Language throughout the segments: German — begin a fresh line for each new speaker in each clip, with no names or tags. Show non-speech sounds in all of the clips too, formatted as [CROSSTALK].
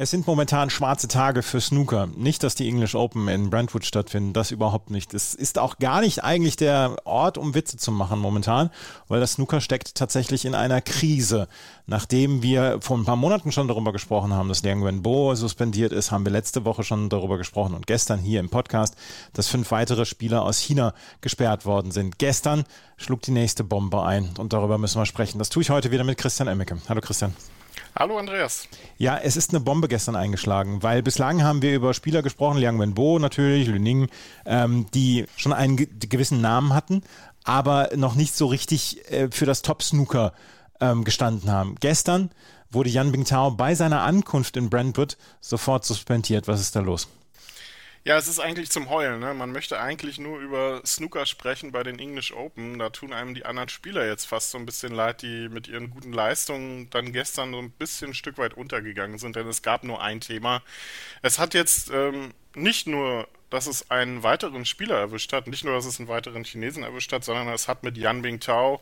Es sind momentan schwarze Tage für Snooker. Nicht, dass die English Open in Brentwood stattfinden, das überhaupt nicht. Es ist auch gar nicht eigentlich der Ort, um Witze zu machen momentan, weil das Snooker steckt tatsächlich in einer Krise. Nachdem wir vor ein paar Monaten schon darüber gesprochen haben, dass Liang Wenbo suspendiert ist, haben wir letzte Woche schon darüber gesprochen und gestern hier im Podcast, dass fünf weitere Spieler aus China gesperrt worden sind. Gestern schlug die nächste Bombe ein und darüber müssen wir sprechen. Das tue ich heute wieder mit Christian Emmeke. Hallo Christian.
Hallo Andreas.
Ja, es ist eine Bombe gestern eingeschlagen, weil bislang haben wir über Spieler gesprochen, Liang Wenbo natürlich, Lü Ning, ähm, die schon einen ge gewissen Namen hatten, aber noch nicht so richtig äh, für das Top-Snooker ähm, gestanden haben. Gestern wurde Yan Bingtao bei seiner Ankunft in Brentwood sofort suspendiert. Was ist da los?
Ja, es ist eigentlich zum Heulen. Ne? Man möchte eigentlich nur über Snooker sprechen bei den English Open. Da tun einem die anderen Spieler jetzt fast so ein bisschen leid, die mit ihren guten Leistungen dann gestern so ein bisschen ein Stück weit untergegangen sind, denn es gab nur ein Thema. Es hat jetzt ähm, nicht nur dass es einen weiteren Spieler erwischt hat. Nicht nur, dass es einen weiteren Chinesen erwischt hat, sondern es hat mit Yan Bingtao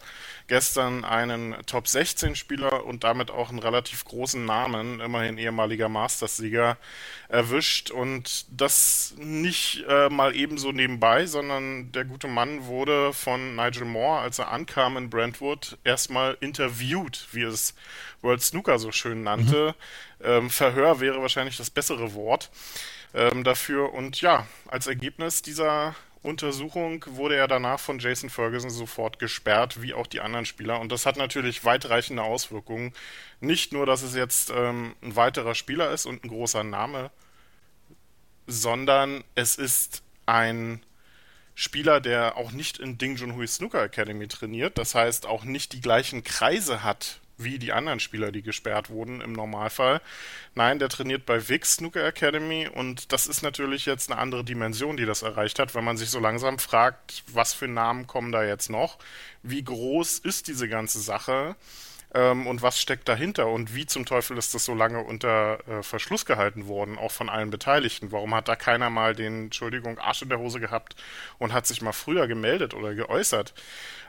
gestern einen Top 16 Spieler und damit auch einen relativ großen Namen, immerhin ehemaliger Masters-Sieger, erwischt. Und das nicht äh, mal ebenso nebenbei, sondern der gute Mann wurde von Nigel Moore, als er ankam in Brentwood, erstmal interviewt, wie es World Snooker so schön nannte. Mhm. Ähm, Verhör wäre wahrscheinlich das bessere Wort ähm, dafür. Und ja, als Ergebnis dieser Untersuchung wurde er danach von Jason Ferguson sofort gesperrt, wie auch die anderen Spieler. Und das hat natürlich weitreichende Auswirkungen. Nicht nur, dass es jetzt ähm, ein weiterer Spieler ist und ein großer Name, sondern es ist ein Spieler, der auch nicht in Ding Junhui Snooker Academy trainiert, das heißt auch nicht die gleichen Kreise hat wie die anderen Spieler, die gesperrt wurden im Normalfall. Nein, der trainiert bei Vix Snooker Academy und das ist natürlich jetzt eine andere Dimension, die das erreicht hat, wenn man sich so langsam fragt, was für Namen kommen da jetzt noch, wie groß ist diese ganze Sache ähm, und was steckt dahinter und wie zum Teufel ist das so lange unter äh, Verschluss gehalten worden, auch von allen Beteiligten. Warum hat da keiner mal den, Entschuldigung, Arsch in der Hose gehabt und hat sich mal früher gemeldet oder geäußert?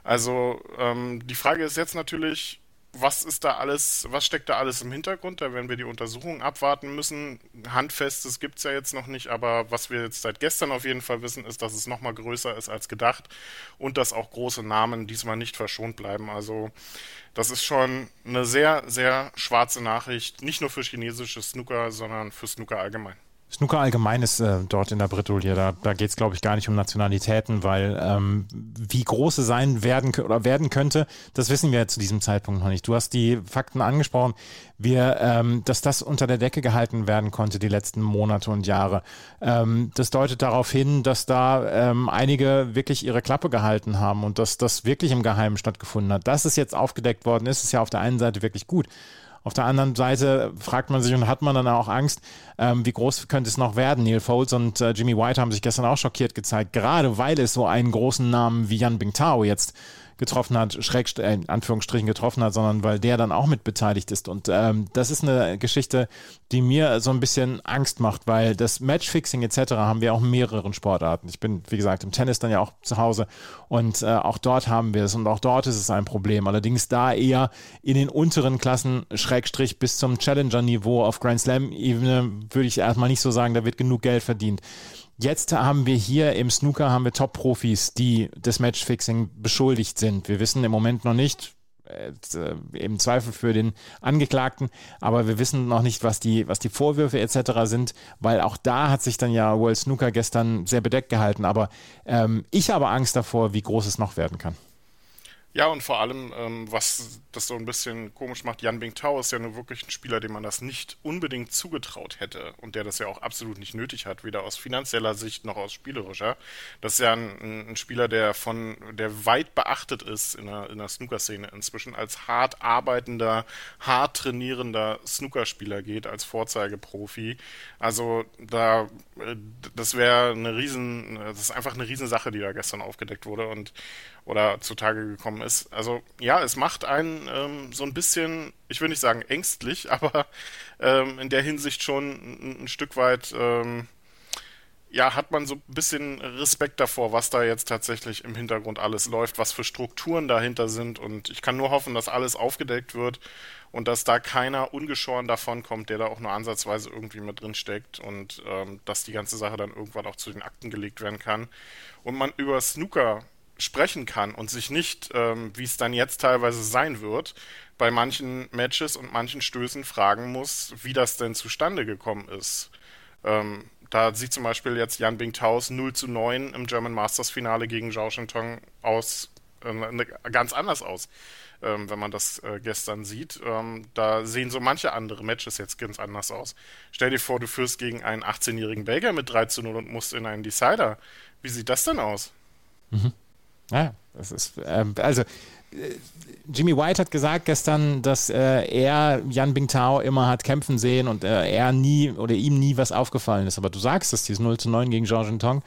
Also ähm, die Frage ist jetzt natürlich, was ist da alles, was steckt da alles im Hintergrund? Da werden wir die Untersuchungen abwarten müssen. Handfestes gibt es ja jetzt noch nicht, aber was wir jetzt seit gestern auf jeden Fall wissen, ist, dass es nochmal größer ist als gedacht und dass auch große Namen diesmal nicht verschont bleiben. Also das ist schon eine sehr, sehr schwarze Nachricht, nicht nur für chinesische Snooker, sondern für Snooker allgemein.
Snooker allgemein ist äh, dort in der Bretouille. Da, da geht es, glaube ich, gar nicht um Nationalitäten, weil ähm, wie groß es sein werden oder werden könnte, das wissen wir zu diesem Zeitpunkt noch nicht. Du hast die Fakten angesprochen, wir, ähm, dass das unter der Decke gehalten werden konnte die letzten Monate und Jahre. Ähm, das deutet darauf hin, dass da ähm, einige wirklich ihre Klappe gehalten haben und dass das wirklich im Geheimen stattgefunden hat. Dass es jetzt aufgedeckt worden ist, ist ja auf der einen Seite wirklich gut. Auf der anderen Seite fragt man sich und hat man dann auch Angst, ähm, wie groß könnte es noch werden? Neil Foles und äh, Jimmy White haben sich gestern auch schockiert gezeigt, gerade weil es so einen großen Namen wie Yan Bingtao jetzt getroffen hat, schräg, äh, in Anführungsstrichen getroffen hat, sondern weil der dann auch mit beteiligt ist. Und ähm, das ist eine Geschichte, die mir so ein bisschen Angst macht, weil das Matchfixing etc. haben wir auch in mehreren Sportarten. Ich bin, wie gesagt, im Tennis dann ja auch zu Hause und äh, auch dort haben wir es und auch dort ist es ein Problem. Allerdings da eher in den unteren Klassen, Schrägstrich bis zum Challenger-Niveau auf Grand Slam-Ebene, würde ich erstmal nicht so sagen, da wird genug Geld verdient. Jetzt haben wir hier im Snooker haben wir Top-Profis, die des Matchfixing beschuldigt sind. Wir wissen im Moment noch nicht, äh, im Zweifel für den Angeklagten, aber wir wissen noch nicht, was die, was die Vorwürfe etc. sind, weil auch da hat sich dann ja World Snooker gestern sehr bedeckt gehalten. Aber ähm, ich habe Angst davor, wie groß es noch werden kann.
Ja, und vor allem, ähm, was das so ein bisschen komisch macht, Jan Bingtao ist ja nur wirklich ein Spieler, dem man das nicht unbedingt zugetraut hätte und der das ja auch absolut nicht nötig hat, weder aus finanzieller Sicht noch aus spielerischer. Das ist ja ein, ein Spieler, der von, der weit beachtet ist in der, in der Snooker-Szene inzwischen als hart arbeitender, hart trainierender Snookerspieler geht, als Vorzeigeprofi. Also da, äh, das wäre eine riesen, das ist einfach eine Riesensache, die da gestern aufgedeckt wurde und oder zutage gekommen ist. Also ja, es macht einen ähm, so ein bisschen, ich will nicht sagen ängstlich, [LAUGHS] aber ähm, in der Hinsicht schon ein, ein Stück weit ähm, ja, hat man so ein bisschen Respekt davor, was da jetzt tatsächlich im Hintergrund alles läuft, was für Strukturen dahinter sind. Und ich kann nur hoffen, dass alles aufgedeckt wird und dass da keiner ungeschoren davon kommt, der da auch nur ansatzweise irgendwie mit drin steckt und ähm, dass die ganze Sache dann irgendwann auch zu den Akten gelegt werden kann und man über Snooker sprechen kann und sich nicht, ähm, wie es dann jetzt teilweise sein wird, bei manchen Matches und manchen Stößen fragen muss, wie das denn zustande gekommen ist. Ähm, da sieht zum Beispiel jetzt Jan Bingtaus 0 zu 9 im German Masters Finale gegen Zhao Shintong aus äh, ganz anders aus, ähm, wenn man das äh, gestern sieht. Ähm, da sehen so manche andere Matches jetzt ganz anders aus. Stell dir vor, du führst gegen einen 18-jährigen Belgier mit 3 zu 0 und musst in einen Decider. Wie sieht das denn aus?
Mhm. Ja, das ist, ähm, also Jimmy White hat gesagt gestern, dass äh, er Yan Bingtao immer hat kämpfen sehen und äh, er nie oder ihm nie was aufgefallen ist. Aber du sagst es, dieses 0 zu 9 gegen Georges Tong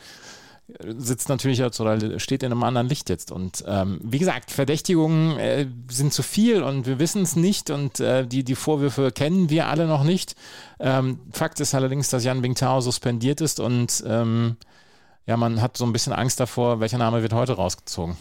äh, sitzt natürlich jetzt oder steht in einem anderen Licht jetzt. Und ähm, wie gesagt, Verdächtigungen äh, sind zu viel und wir wissen es nicht und äh, die, die Vorwürfe kennen wir alle noch nicht. Ähm, Fakt ist allerdings, dass Yan Bingtao suspendiert ist und ähm, ja, man hat so ein bisschen Angst davor, welcher Name wird heute rausgezogen.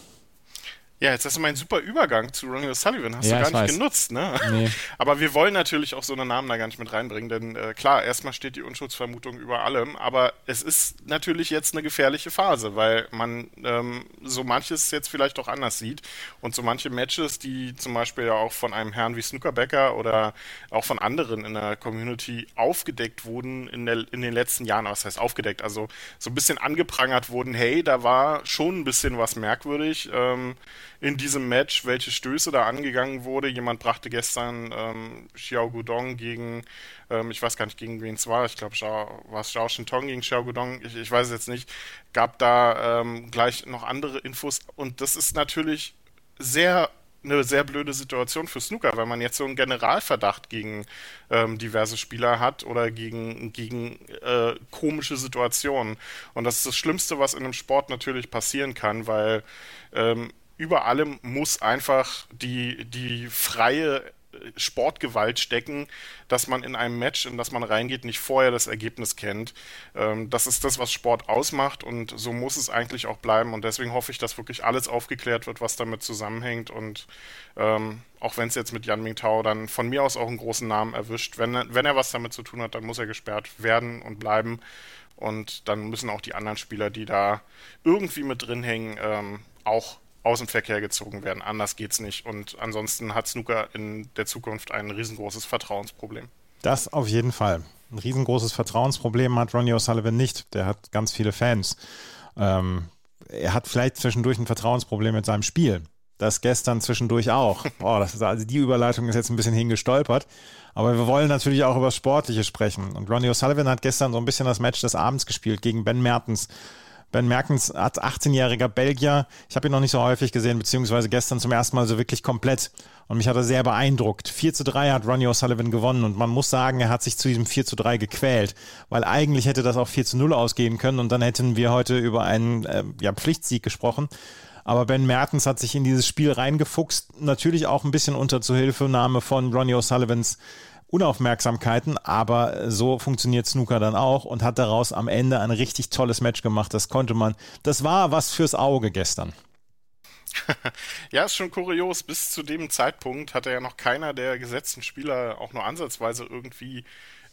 Ja, jetzt hast du meinen super Übergang zu Ronnie O'Sullivan. Hast ja, du gar nicht weiß. genutzt, ne? Nee. [LAUGHS] Aber wir wollen natürlich auch so einen Namen da gar nicht mit reinbringen, denn äh, klar, erstmal steht die Unschuldsvermutung über allem, aber es ist natürlich jetzt eine gefährliche Phase, weil man ähm, so manches jetzt vielleicht auch anders sieht und so manche Matches, die zum Beispiel ja auch von einem Herrn wie Snookerbecker oder auch von anderen in der Community aufgedeckt wurden in, der, in den letzten Jahren, was heißt aufgedeckt, also so ein bisschen angeprangert wurden, hey, da war schon ein bisschen was merkwürdig. Ähm, in diesem Match, welche Stöße da angegangen wurde. Jemand brachte gestern ähm, Xiao Gudong gegen, ähm, ich weiß gar nicht, gegen wen es war, ich glaube, war es Xiao Shintong gegen Xiao Gudong, ich, ich weiß es jetzt nicht, gab da ähm, gleich noch andere Infos und das ist natürlich sehr eine sehr blöde Situation für Snooker, weil man jetzt so einen Generalverdacht gegen ähm, diverse Spieler hat oder gegen, gegen äh, komische Situationen. Und das ist das Schlimmste, was in einem Sport natürlich passieren kann, weil ähm, über allem muss einfach die, die freie Sportgewalt stecken, dass man in einem Match, in das man reingeht, nicht vorher das Ergebnis kennt. Ähm, das ist das, was Sport ausmacht und so muss es eigentlich auch bleiben. Und deswegen hoffe ich, dass wirklich alles aufgeklärt wird, was damit zusammenhängt. Und ähm, auch wenn es jetzt mit Yan Mingtao dann von mir aus auch einen großen Namen erwischt, wenn, wenn er was damit zu tun hat, dann muss er gesperrt werden und bleiben. Und dann müssen auch die anderen Spieler, die da irgendwie mit drin hängen, ähm, auch aus dem Verkehr gezogen werden. Anders geht's nicht. Und ansonsten hat Snooker in der Zukunft ein riesengroßes Vertrauensproblem.
Das auf jeden Fall. Ein riesengroßes Vertrauensproblem hat Ronnie O'Sullivan nicht. Der hat ganz viele Fans. Ähm, er hat vielleicht zwischendurch ein Vertrauensproblem mit seinem Spiel. Das gestern zwischendurch auch. [LAUGHS] Oh, das ist, also die Überleitung ist jetzt ein bisschen hingestolpert. Aber wir wollen natürlich auch über das Sportliche sprechen. Und Ronnie O'Sullivan hat gestern so ein bisschen das Match des Abends gespielt gegen Ben Mertens. Ben Merkens als 18-jähriger Belgier. Ich habe ihn noch nicht so häufig gesehen, beziehungsweise gestern zum ersten Mal so wirklich komplett. Und mich hat er sehr beeindruckt. 4 zu 3 hat Ronnie O'Sullivan gewonnen und man muss sagen, er hat sich zu diesem 4 zu 3 gequält, weil eigentlich hätte das auch 4 zu 0 ausgehen können und dann hätten wir heute über einen äh, ja, Pflichtsieg gesprochen. Aber Ben Mertens hat sich in dieses Spiel reingefuchst, natürlich auch ein bisschen unter Zuhilfenahme von Ronnie O'Sullivans Unaufmerksamkeiten, aber so funktioniert Snooker dann auch und hat daraus am Ende ein richtig tolles Match gemacht. Das konnte man, das war was fürs Auge gestern. [LAUGHS]
ja, ist schon kurios. Bis zu dem Zeitpunkt hatte ja noch keiner der gesetzten Spieler auch nur ansatzweise irgendwie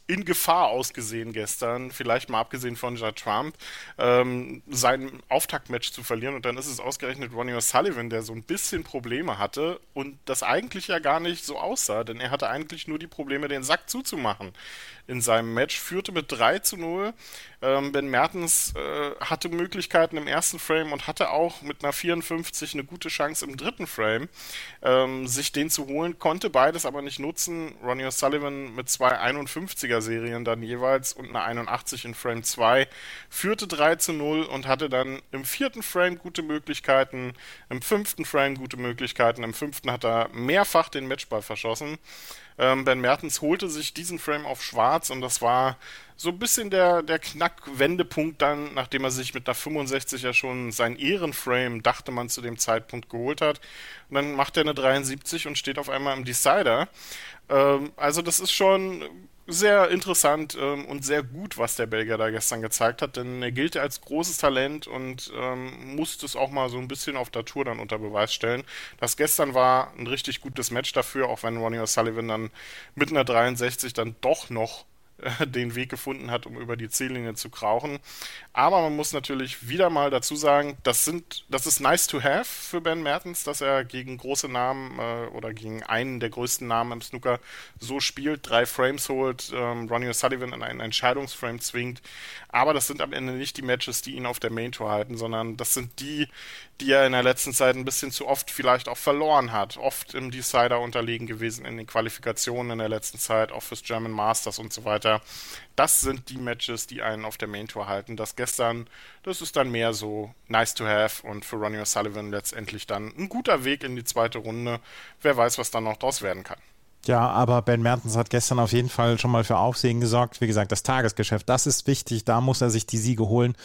in Gefahr ausgesehen gestern, vielleicht mal abgesehen von Ja Trump, ähm, sein Auftaktmatch zu verlieren. Und dann ist es ausgerechnet Ronnie O'Sullivan, der so ein bisschen Probleme hatte und das eigentlich ja gar nicht so aussah, denn er hatte eigentlich nur die Probleme, den Sack zuzumachen in seinem Match, führte mit 3 zu 0. Ähm, ben Mertens äh, hatte Möglichkeiten im ersten Frame und hatte auch mit einer 54 eine gute Chance im dritten Frame, ähm, sich den zu holen, konnte beides aber nicht nutzen. Ronnie O'Sullivan mit zwei 51er Serien dann jeweils und eine 81 in Frame 2 führte 3 zu 0 und hatte dann im vierten Frame gute Möglichkeiten, im fünften Frame gute Möglichkeiten, im fünften hat er mehrfach den Matchball verschossen. Ähm, ben Mertens holte sich diesen Frame auf schwarz und das war so ein bisschen der, der Knackwendepunkt dann, nachdem er sich mit einer 65 ja schon sein Ehrenframe, dachte man zu dem Zeitpunkt, geholt hat. Und dann macht er eine 73 und steht auf einmal im Decider. Ähm, also das ist schon sehr interessant ähm, und sehr gut, was der Belgier da gestern gezeigt hat, denn er gilt als großes Talent und ähm, musste es auch mal so ein bisschen auf der Tour dann unter Beweis stellen. Das gestern war ein richtig gutes Match dafür, auch wenn Ronnie O'Sullivan dann mit einer 63 dann doch noch [LAUGHS] den Weg gefunden hat, um über die Ziellinie zu krauchen. Aber man muss natürlich wieder mal dazu sagen, das sind, das ist nice to have für Ben Mertens, dass er gegen große Namen äh, oder gegen einen der größten Namen im Snooker so spielt, drei Frames holt, ähm, Ronnie O'Sullivan in einen Entscheidungsframe zwingt. Aber das sind am Ende nicht die Matches, die ihn auf der Main Tour halten, sondern das sind die, die er in der letzten Zeit ein bisschen zu oft vielleicht auch verloren hat. Oft im Decider unterlegen gewesen in den Qualifikationen in der letzten Zeit, auch fürs German Masters und so weiter. Das sind die Matches, die einen auf der Main Tour halten. Das gestern, das ist dann mehr so nice to have und für Ronnie O'Sullivan letztendlich dann ein guter Weg in die zweite Runde. Wer weiß, was dann noch draus werden kann.
Ja, aber Ben Mertens hat gestern auf jeden Fall schon mal für Aufsehen gesorgt. Wie gesagt, das Tagesgeschäft, das ist wichtig. Da muss er sich die Siege holen.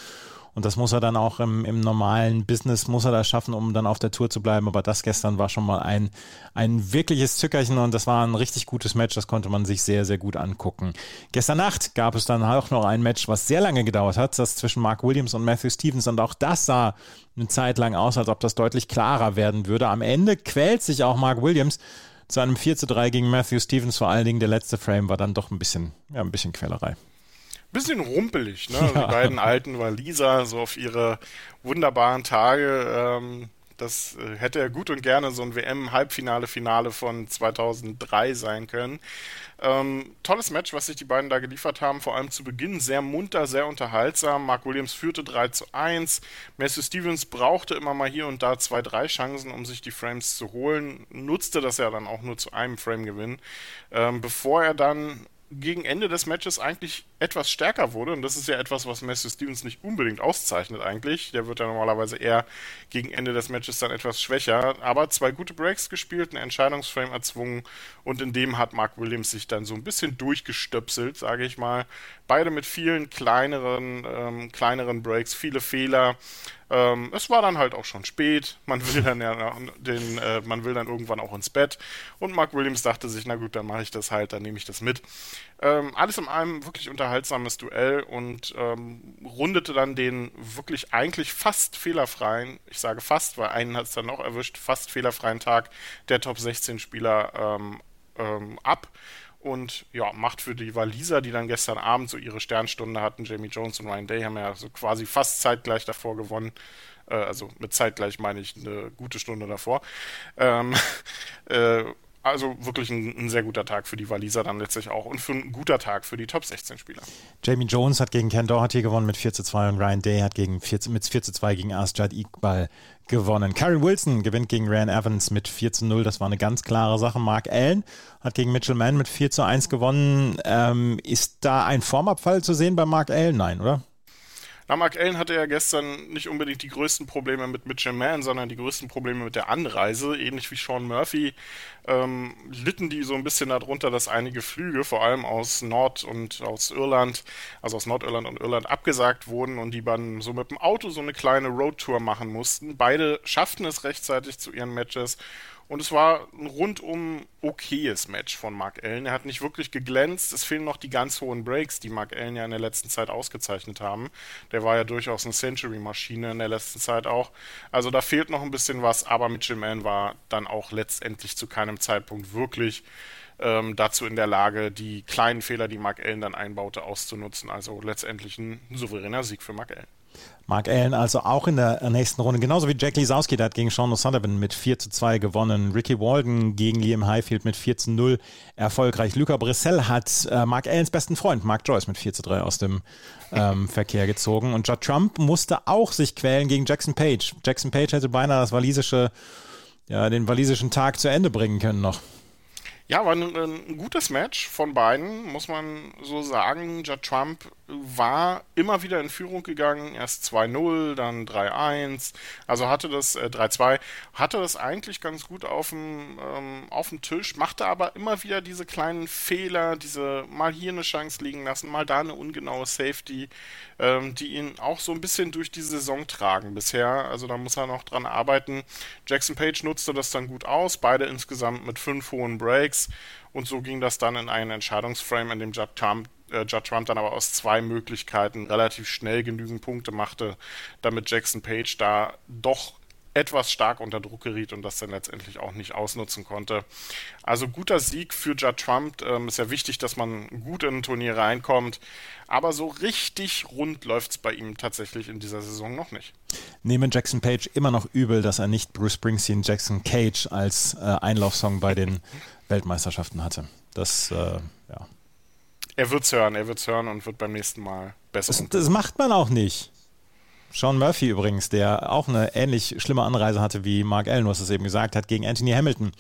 Und das muss er dann auch im, im normalen Business, muss er das schaffen, um dann auf der Tour zu bleiben. Aber das gestern war schon mal ein, ein wirkliches Zückerchen und das war ein richtig gutes Match. Das konnte man sich sehr, sehr gut angucken. Gestern Nacht gab es dann auch noch ein Match, was sehr lange gedauert hat, das zwischen Mark Williams und Matthew Stevens. Und auch das sah eine Zeit lang aus, als ob das deutlich klarer werden würde. Am Ende quält sich auch Mark Williams zu einem 4 zu 3 gegen Matthew Stevens. Vor allen Dingen der letzte Frame war dann doch ein bisschen, ja, ein bisschen Quälerei
bisschen rumpelig, ne? Ja. Die beiden alten Waliser, so auf ihre wunderbaren Tage. Ähm, das äh, hätte ja gut und gerne so ein WM-Halbfinale, Finale von 2003 sein können. Ähm, tolles Match, was sich die beiden da geliefert haben. Vor allem zu Beginn sehr munter, sehr unterhaltsam. Mark Williams führte 3 zu 1. Matthew Stevens brauchte immer mal hier und da zwei, drei Chancen, um sich die Frames zu holen. Nutzte das ja dann auch nur zu einem Frame-Gewinn. Ähm, bevor er dann gegen Ende des Matches eigentlich etwas stärker wurde. Und das ist ja etwas, was Matthew Stevens nicht unbedingt auszeichnet eigentlich. Der wird ja normalerweise eher gegen Ende des Matches dann etwas schwächer. Aber zwei gute Breaks gespielt, einen Entscheidungsframe erzwungen. Und in dem hat Mark Williams sich dann so ein bisschen durchgestöpselt, sage ich mal. Beide mit vielen kleineren, ähm, kleineren Breaks, viele Fehler. Ähm, es war dann halt auch schon spät. Man will dann ja den, äh, man will dann irgendwann auch ins Bett. Und Mark Williams dachte sich, na gut, dann mache ich das halt, dann nehme ich das mit. Ähm, alles in allem wirklich unterhaltsames Duell und ähm, rundete dann den wirklich eigentlich fast fehlerfreien, ich sage fast, weil einen hat es dann noch erwischt, fast fehlerfreien Tag der Top 16 Spieler ähm, ähm, ab und ja, macht für die Waliser, die dann gestern Abend so ihre Sternstunde hatten, Jamie Jones und Ryan Day haben ja so quasi fast zeitgleich davor gewonnen. Äh, also mit zeitgleich meine ich eine gute Stunde davor. Ähm, [LAUGHS] äh, also wirklich ein, ein, sehr guter Tag für die Waliser dann letztlich auch und für ein guter Tag für die Top 16 Spieler.
Jamie Jones hat gegen Ken Doherty gewonnen mit 4 zu 2 und Ryan Day hat gegen 4, mit 4 zu 2 gegen Asjad Iqbal gewonnen. Karen Wilson gewinnt gegen Ryan Evans mit 4 zu 0. Das war eine ganz klare Sache. Mark Allen hat gegen Mitchell Mann mit 4 zu 1 gewonnen. Ähm, ist da ein Formabfall zu sehen bei Mark Allen? Nein, oder?
Mark Allen hatte ja gestern nicht unbedingt die größten Probleme mit Mitchell Mann, sondern die größten Probleme mit der Anreise. Ähnlich wie Sean Murphy ähm, litten die so ein bisschen darunter, dass einige Flüge, vor allem aus Nord- und aus Irland, also aus Nordirland und Irland, abgesagt wurden und die dann so mit dem Auto so eine kleine Roadtour machen mussten. Beide schafften es rechtzeitig zu ihren Matches und es war ein rundum okayes Match von Mark Allen. Er hat nicht wirklich geglänzt. Es fehlen noch die ganz hohen Breaks, die Mark Allen ja in der letzten Zeit ausgezeichnet haben. Der war ja durchaus eine Century-Maschine in der letzten Zeit auch. Also da fehlt noch ein bisschen was, aber Mitchell Mann war dann auch letztendlich zu keinem Zeitpunkt wirklich ähm, dazu in der Lage, die kleinen Fehler, die Mark Allen dann einbaute, auszunutzen. Also letztendlich ein souveräner Sieg für Mark Allen.
Mark Allen also auch in der nächsten Runde, genauso wie Jack Lisowski, der hat gegen Sean O'Sullivan mit 4 zu 2 gewonnen. Ricky Walden gegen Liam Highfield mit 4 zu 0 erfolgreich. Luca Brissell hat äh, Mark Allens besten Freund, Mark Joyce, mit 4 zu 3 aus dem ähm, [LAUGHS] Verkehr gezogen. Und Judd Trump musste auch sich quälen gegen Jackson Page. Jackson Page hätte beinahe das walisische, ja, den walisischen Tag zu Ende bringen können noch.
Ja, war ein, ein, gutes Match von beiden, muss man so sagen. Judd Trump war immer wieder in Führung gegangen, erst 2-0, dann 3-1, also hatte das äh, 3-2, hatte das eigentlich ganz gut auf dem, ähm, auf dem Tisch, machte aber immer wieder diese kleinen Fehler, diese mal hier eine Chance liegen lassen, mal da eine ungenaue Safety, ähm, die ihn auch so ein bisschen durch die Saison tragen bisher, also da muss er noch dran arbeiten. Jackson Page nutzte das dann gut aus, beide insgesamt mit fünf hohen Breaks, Breaks. Und so ging das dann in einen Entscheidungsframe, in dem Judd Trump, äh, Judd Trump dann aber aus zwei Möglichkeiten relativ schnell genügend Punkte machte, damit Jackson Page da doch etwas stark unter Druck geriet und das dann letztendlich auch nicht ausnutzen konnte. Also guter Sieg für Judd Trump. Ähm, ist ja wichtig, dass man gut in ein Turnier reinkommt. Aber so richtig rund läuft es bei ihm tatsächlich in dieser Saison noch nicht.
Nehmen Jackson Page immer noch übel, dass er nicht Bruce Springsteen Jackson Cage als äh, Einlaufsong bei den [LAUGHS] Weltmeisterschaften hatte. Das, äh, ja.
Er wird's hören, er wird's hören und wird beim nächsten Mal besser.
Das, das macht man auch nicht. Sean Murphy übrigens, der auch eine ähnlich schlimme Anreise hatte wie Mark Allen, was es eben gesagt hat, gegen Anthony Hamilton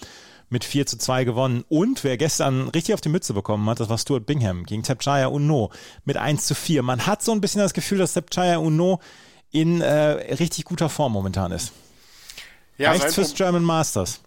mit 4 zu 2 gewonnen. Und wer gestern richtig auf die Mütze bekommen hat, das war Stuart Bingham gegen Tapchaya Uno mit 1 zu 4. Man hat so ein bisschen das Gefühl, dass Tapchaya Uno in äh, richtig guter Form momentan ist. Ja, Reicht's fürs German Masters?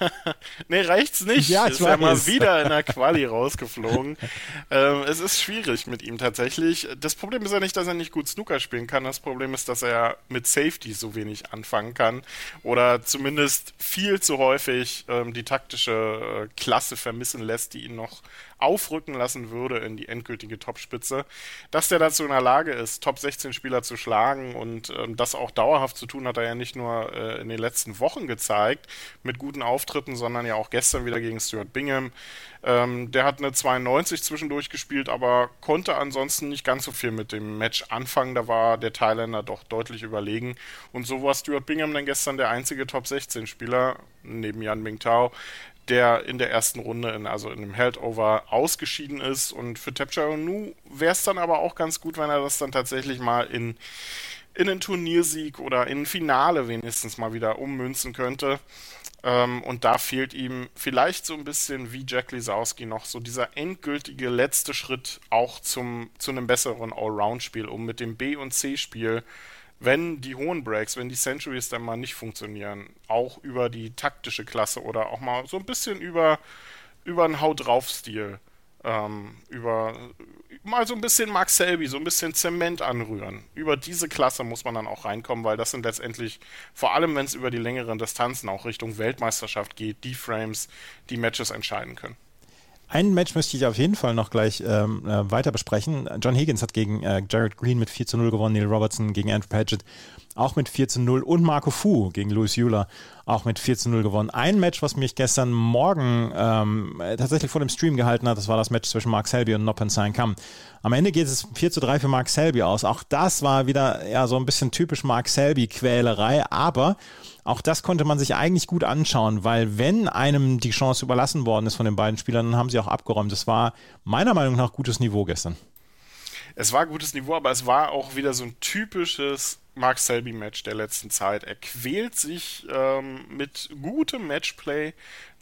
[LAUGHS]
nee, reicht's nicht. Ja, ich ist ja mal wieder in der Quali rausgeflogen. [LAUGHS] ähm, es ist schwierig mit ihm tatsächlich. Das Problem ist ja nicht, dass er nicht gut Snooker spielen kann. Das Problem ist, dass er mit Safety so wenig anfangen kann. Oder zumindest viel zu häufig ähm, die taktische äh, Klasse vermissen lässt, die ihn noch aufrücken lassen würde in die endgültige Topspitze. Dass der dazu in der Lage ist, Top 16 Spieler zu schlagen und ähm, das auch dauerhaft zu tun, hat er ja nicht nur äh, in den letzten Wochen gezeigt mit guten Auftritten, sondern ja auch gestern wieder gegen Stuart Bingham. Ähm, der hat eine 92 zwischendurch gespielt, aber konnte ansonsten nicht ganz so viel mit dem Match anfangen. Da war der Thailänder doch deutlich überlegen. Und so war Stuart Bingham dann gestern der einzige Top 16 Spieler, neben Jan Mingtao, der in der ersten Runde, in, also in dem Heldover, ausgeschieden ist. Und für Tapcha Nu wäre es dann aber auch ganz gut, wenn er das dann tatsächlich mal in, in einen Turniersieg oder in ein Finale wenigstens mal wieder ummünzen könnte. Ähm, und da fehlt ihm vielleicht so ein bisschen wie Jack Lisowski noch so dieser endgültige letzte Schritt auch zum, zu einem besseren Allround-Spiel, um mit dem B- und C-Spiel wenn die hohen Breaks, wenn die Centuries dann mal nicht funktionieren, auch über die taktische Klasse oder auch mal so ein bisschen über, über einen Haut drauf Stil, ähm, über mal so ein bisschen Mark Selby, so ein bisschen Zement anrühren. Über diese Klasse muss man dann auch reinkommen, weil das sind letztendlich, vor allem wenn es über die längeren Distanzen auch Richtung Weltmeisterschaft geht, die Frames, die Matches entscheiden können.
Ein Match möchte ich auf jeden Fall noch gleich ähm, äh, weiter besprechen. John Higgins hat gegen äh, Jared Green mit 4 zu 0 gewonnen, Neil Robertson gegen Andrew Paget auch mit 4 zu 0 und Marco Fu gegen Louis Euler auch mit 4 zu 0 gewonnen. Ein Match, was mich gestern Morgen ähm, tatsächlich vor dem Stream gehalten hat, das war das Match zwischen Mark Selby und Noppen Sain Kam. Am Ende geht es 4 zu 3 für Mark Selby aus. Auch das war wieder ja so ein bisschen typisch Mark Selby-Quälerei, aber auch das konnte man sich eigentlich gut anschauen, weil wenn einem die Chance überlassen worden ist von den beiden Spielern, dann haben sie auch abgeräumt. Das war meiner Meinung nach gutes Niveau gestern.
Es war gutes Niveau, aber es war auch wieder so ein typisches Mark Selby-Match der letzten Zeit. Er quält sich ähm, mit gutem Matchplay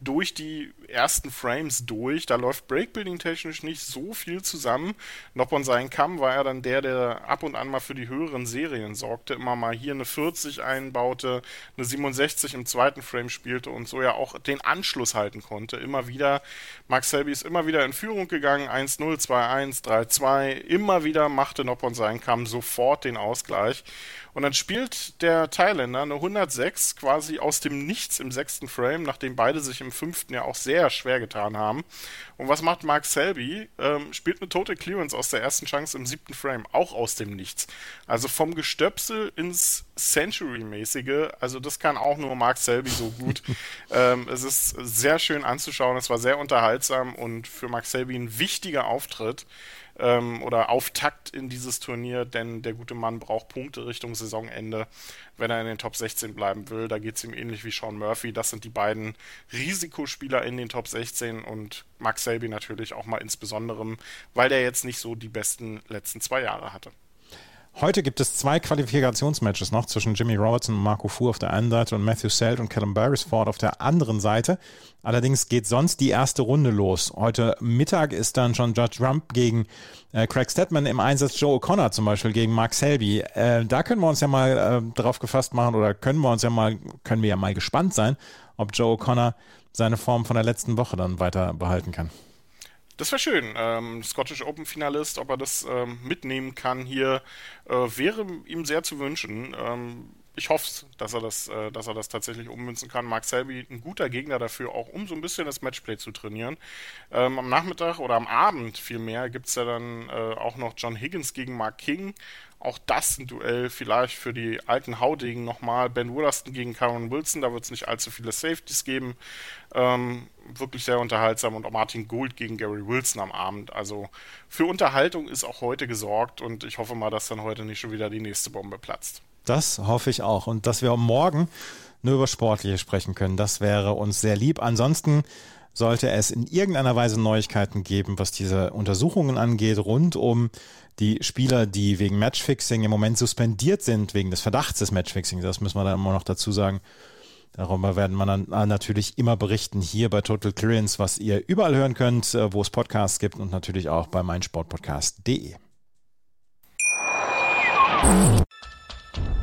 durch die ersten Frames durch. Da läuft Breakbuilding technisch nicht so viel zusammen. Noch von seinen Kamm war er dann der, der ab und an mal für die höheren Serien sorgte. Immer mal hier eine 40 einbaute, eine 67 im zweiten Frame spielte und so ja auch den Anschluss halten konnte. Immer wieder. Mark Selby ist immer wieder in Führung gegangen. 1-0, 2-1, 3-2. Immer wieder machte Noppon seinen Kamm sofort den Ausgleich. Und dann spielt der Thailänder eine 106 quasi aus dem Nichts im sechsten Frame, nachdem beide sich im fünften ja auch sehr schwer getan haben. Und was macht Mark Selby? Ähm, spielt eine Total Clearance aus der ersten Chance im siebten Frame, auch aus dem Nichts. Also vom Gestöpsel ins Century-mäßige, also das kann auch nur Mark Selby so gut. [LAUGHS] ähm, es ist sehr schön anzuschauen, es war sehr unterhaltsam und für Mark Selby ein wichtiger Auftritt ähm, oder Auftakt in dieses Turnier, denn der gute Mann braucht Punkte Richtung Saisonende, wenn er in den Top 16 bleiben will. Da geht es ihm ähnlich wie Sean Murphy. Das sind die beiden Risikospieler in den Top 16 und Max Selby natürlich auch mal insbesondere, weil der jetzt nicht so die besten letzten zwei Jahre hatte.
Heute gibt es zwei Qualifikationsmatches noch zwischen Jimmy Robertson und Marco Fu auf der einen Seite und Matthew Selt und Callum Beresford auf der anderen Seite. Allerdings geht sonst die erste Runde los. Heute Mittag ist dann schon Judge Rump gegen äh, Craig Stedman im Einsatz, Joe O'Connor zum Beispiel gegen Mark Selby. Äh, da können wir uns ja mal äh, darauf gefasst machen oder können wir uns ja mal, können wir ja mal gespannt sein, ob Joe O'Connor seine Form von der letzten Woche dann weiter behalten kann.
Das wäre schön. Ähm, Scottish Open Finalist, ob er das ähm, mitnehmen kann hier, äh, wäre ihm sehr zu wünschen. Ähm, ich hoffe, dass er das, äh, dass er das tatsächlich ummünzen kann. Mark Selby ein guter Gegner dafür, auch um so ein bisschen das Matchplay zu trainieren. Ähm, am Nachmittag oder am Abend vielmehr gibt es ja dann äh, auch noch John Higgins gegen Mark King. Auch das ein Duell vielleicht für die alten Haudegen nochmal. Ben Wollaston gegen Karen Wilson, da wird es nicht allzu viele Safeties geben. Ähm, wirklich sehr unterhaltsam und auch Martin Gould gegen Gary Wilson am Abend. Also für Unterhaltung ist auch heute gesorgt und ich hoffe mal, dass dann heute nicht schon wieder die nächste Bombe platzt.
Das hoffe ich auch. Und dass wir morgen nur über Sportliche sprechen können, das wäre uns sehr lieb. Ansonsten sollte es in irgendeiner Weise Neuigkeiten geben, was diese Untersuchungen angeht, rund um die Spieler, die wegen Matchfixing im Moment suspendiert sind, wegen des Verdachts des Matchfixing, das müssen wir dann immer noch dazu sagen. Darüber werden wir dann natürlich immer berichten hier bei Total Clearance, was ihr überall hören könnt, äh, wo es Podcasts gibt und natürlich auch bei meinsportpodcast.de.